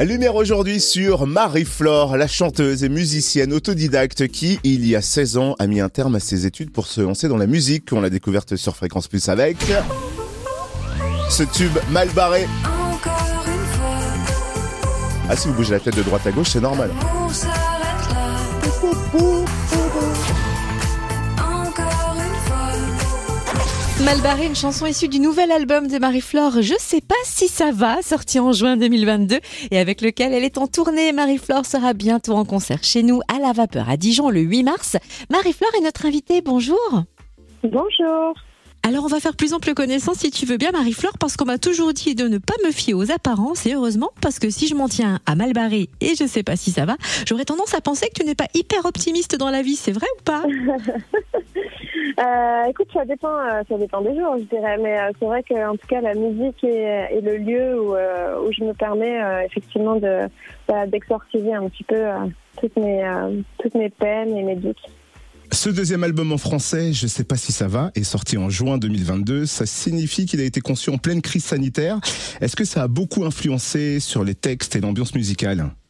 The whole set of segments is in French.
Lumière aujourd'hui sur Marie-Flore, la chanteuse et musicienne autodidacte qui, il y a 16 ans, a mis un terme à ses études pour se lancer dans la musique. On l'a découverte sur Fréquence Plus avec ce tube mal barré. Ah, si vous bougez la tête de droite à gauche, c'est normal. Malbarré, une chanson issue du nouvel album de Marie-Flore, Je sais pas si ça va, sorti en juin 2022 et avec lequel elle est en tournée. Marie-Flore sera bientôt en concert chez nous à la Vapeur à Dijon le 8 mars. Marie-Flore est notre invitée, bonjour. Bonjour. Alors on va faire plus ample connaissance si tu veux bien Marie-Flore parce qu'on m'a toujours dit de ne pas me fier aux apparences et heureusement parce que si je m'en tiens à mal barré et je sais pas si ça va, j'aurais tendance à penser que tu n'es pas hyper optimiste dans la vie, c'est vrai ou pas? euh, Écoute, ça dépend, euh, ça dépend des jours, je dirais, mais euh, c'est vrai qu'en tout cas la musique est, est le lieu où, où, je me permets effectivement de d'exorciser un petit peu toutes mes toutes mes peines et mes doutes. Ce deuxième album en français, je sais pas si ça va, est sorti en juin 2022. Ça signifie qu'il a été conçu en pleine crise sanitaire. Est-ce que ça a beaucoup influencé sur les textes et l'ambiance musicale? euh,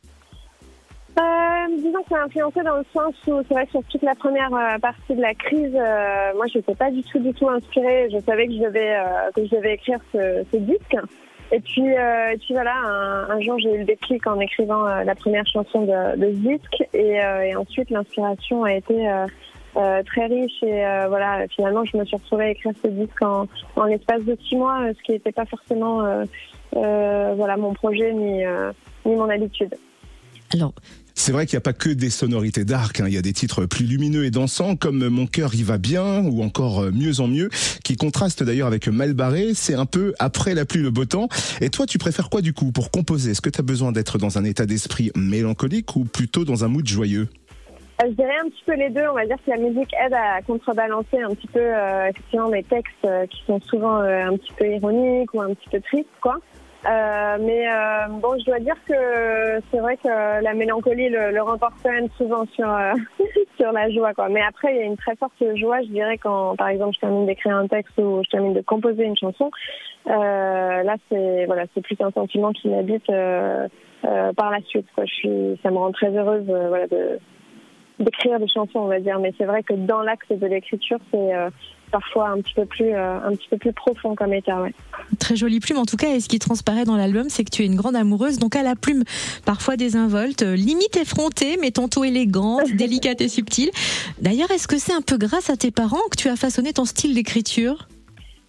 ça influencé dans le sens où c'est vrai sur toute la première euh, partie de la crise, euh, moi je n'étais pas du tout du tout inspirée. Je savais que je devais que je devais écrire ce, disque. Et puis, puis voilà, un, jour j'ai eu le déclic en écrivant la première chanson de, ce disque, et, et ensuite l'inspiration a été euh, très riche et euh, voilà finalement je me suis retrouvée à écrire ce disque en, en l'espace de six mois ce qui n'était pas forcément euh, voilà mon projet ni ni mon habitude alors c'est vrai qu'il n'y a pas que des sonorités dark, hein. il y a des titres plus lumineux et dansants comme Mon cœur y va bien ou encore Mieux en mieux qui contrastent d'ailleurs avec Mal barré, c'est un peu après la pluie le beau temps. Et toi tu préfères quoi du coup pour composer? Est-ce que tu as besoin d'être dans un état d'esprit mélancolique ou plutôt dans un mood joyeux? Euh, je dirais un petit peu les deux. On va dire que la musique aide à contrebalancer un petit peu euh, effectivement mes textes euh, qui sont souvent un petit peu ironiques ou un petit peu tristes, quoi. Mais bon, je dois dire que c'est vrai que la mélancolie le, le remporte quand même souvent sur sur la joie, quoi. Mais après, il y a une très forte joie, je dirais, quand par exemple je termine d'écrire un texte ou je termine de composer une chanson. là, c'est voilà, c'est plus un sentiment qui m'habite par la suite. Quoi. Je suis, ça me rend très heureuse, voilà, de d'écrire des chansons, on va dire. Mais c'est vrai que dans l'axe de l'écriture, c'est euh, parfois un petit peu plus euh, un petit peu plus profond comme état. Ouais. Très jolie plume en tout cas. Et ce qui transparaît dans l'album, c'est que tu es une grande amoureuse. Donc à la plume, parfois désinvolte, limite effrontée, mais tantôt élégante, délicate et subtile. D'ailleurs, est-ce que c'est un peu grâce à tes parents que tu as façonné ton style d'écriture?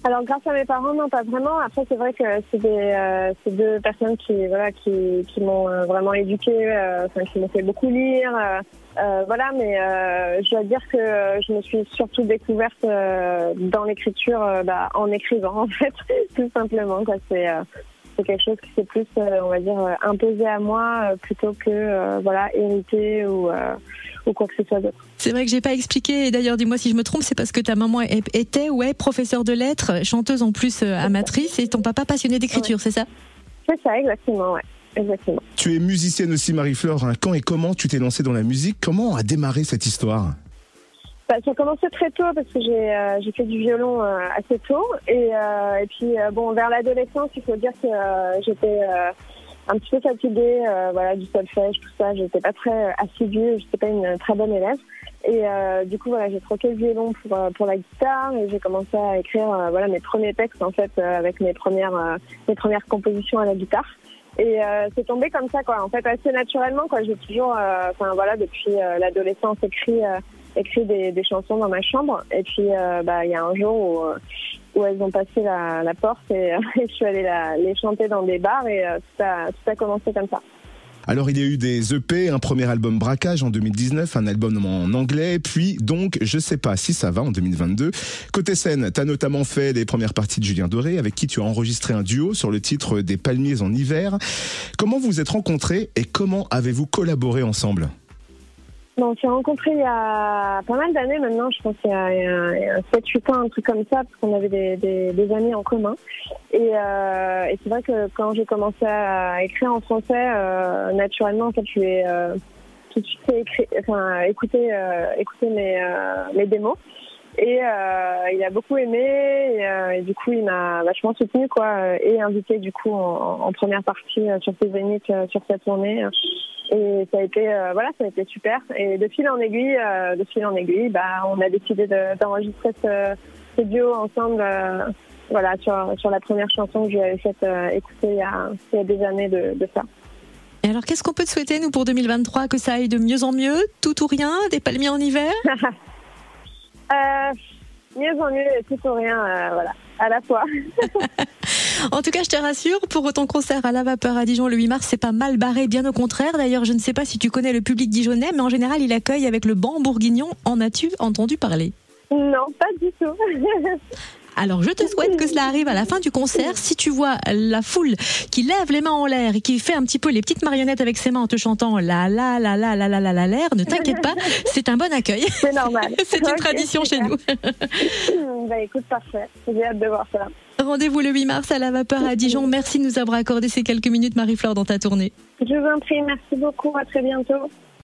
Alors grâce à mes parents, non pas vraiment. Après c'est vrai que c'est des euh, deux personnes qui voilà qui, qui m'ont euh, vraiment éduquée, euh, enfin qui m'ont fait beaucoup lire, euh, voilà. Mais je dois dire que je me suis surtout découverte dans l'écriture, bah, en écrivant en fait, tout simplement. C'est c'est quelque chose qui s'est plus, on va dire, imposé à moi plutôt que voilà hérité ou ou quoi que ce soit d'autre. C'est vrai que j'ai pas expliqué, et d'ailleurs dis-moi si je me trompe, c'est parce que ta maman était ou est professeure de lettres, chanteuse en plus euh, amatrice, et ton papa passionné d'écriture, c'est ça? C'est ça, exactement, ouais. Exactement. Tu es musicienne aussi, Marie-Fleur. Hein. Quand et comment tu t'es lancée dans la musique? Comment a démarré cette histoire? Bah, ça commencé très tôt parce que j'ai euh, j'ai fait du violon euh, assez tôt et, et puis bon vers l'adolescence il faut dire que j'étais un petit peu fatiguée, euh, voilà, du solfège, tout ça. J'étais pas très assidue, j'étais pas une très bonne élève. Et euh, du coup, voilà, j'ai troqué le violon pour euh, pour la guitare et j'ai commencé à écrire, euh, voilà, mes premiers textes en fait avec mes premières mes premières compositions à la guitare. Et c'est tombé comme ça, quoi. En fait, assez naturellement, quoi. J'ai toujours, enfin voilà, depuis l'adolescence écrit écrit des, chansons dans ma chambre. Et puis, bah, il y a un jour où où elles ont passé la, la porte et, je suis allée la, les chanter dans des bars et euh, tout, a, a commencé comme ça. Alors il y a eu des EP, un premier album Braquage en 2019, un album en anglais, puis donc Je sais pas si ça va en 2022. Côté scène, tu as notamment fait les premières parties de Julien Doré avec qui tu as enregistré un duo sur le titre des Palmiers en hiver. Comment vous vous êtes rencontrés et comment avez-vous collaboré ensemble? Bon, on s'est rencontrés il y a pas mal d'années maintenant, je pense qu'il y a, a 7-8 ans, un truc comme ça, parce qu'on avait des, des, des, amis en commun. Et, euh, et c'est vrai que quand j'ai commencé à écrire en français, euh, naturellement, en fait, je vais euh, tout de suite écrit, enfin, écouter, euh, écouter mes, euh, mes démos. Et euh, il a beaucoup aimé et, euh, et du coup il m'a vachement soutenu quoi et invité du coup en, en première partie euh, sur ses zéniths euh, sur cette tournée. Et ça a été euh, voilà ça a été super. Et de fil en aiguille euh, de fil en aiguille bah on a décidé de- d'enregistrer ce, ce duo ensemble euh, voilà sur sur la première chanson que je lui avais faite euh, écouter il y a il y a des années de, de ça. Et alors, qu'est-ce qu'on peut te souhaiter, nous, pour 2023 Que ça aille de mieux en mieux Tout ou rien Des palmiers en hiver? Euh, mieux en mieux tout ou rien euh, voilà à la fois. En tout cas, je te rassure, pour ton concert à la vapeur à Dijon le 8 mars, c'est pas mal barré, bien au contraire. D'ailleurs, je ne sais pas si tu connais le public dijonnais, mais en général, il accueille avec le banc bourguignon. En as-tu entendu parler? Non pas du tout. Alors, je te souhaite que cela arrive à la fin du concert. Si tu vois la foule qui lève les mains en l'air et qui fait un petit peu les petites marionnettes avec ses mains en te chantant la la la la la la la la l'air, ne t'inquiète pas, c'est un bon accueil. C'est normal. C'est une Ok, tradition chez super. nous. bah écoute parfait. J'ai hâte de voir ça. Rendez-vous le 8 mars à la vapeur à Dijon. Merci de nous avoir accordé ces quelques minutes, Marie-Flore, dans ta tournée. Je vous en prie, merci beaucoup, à très bientôt.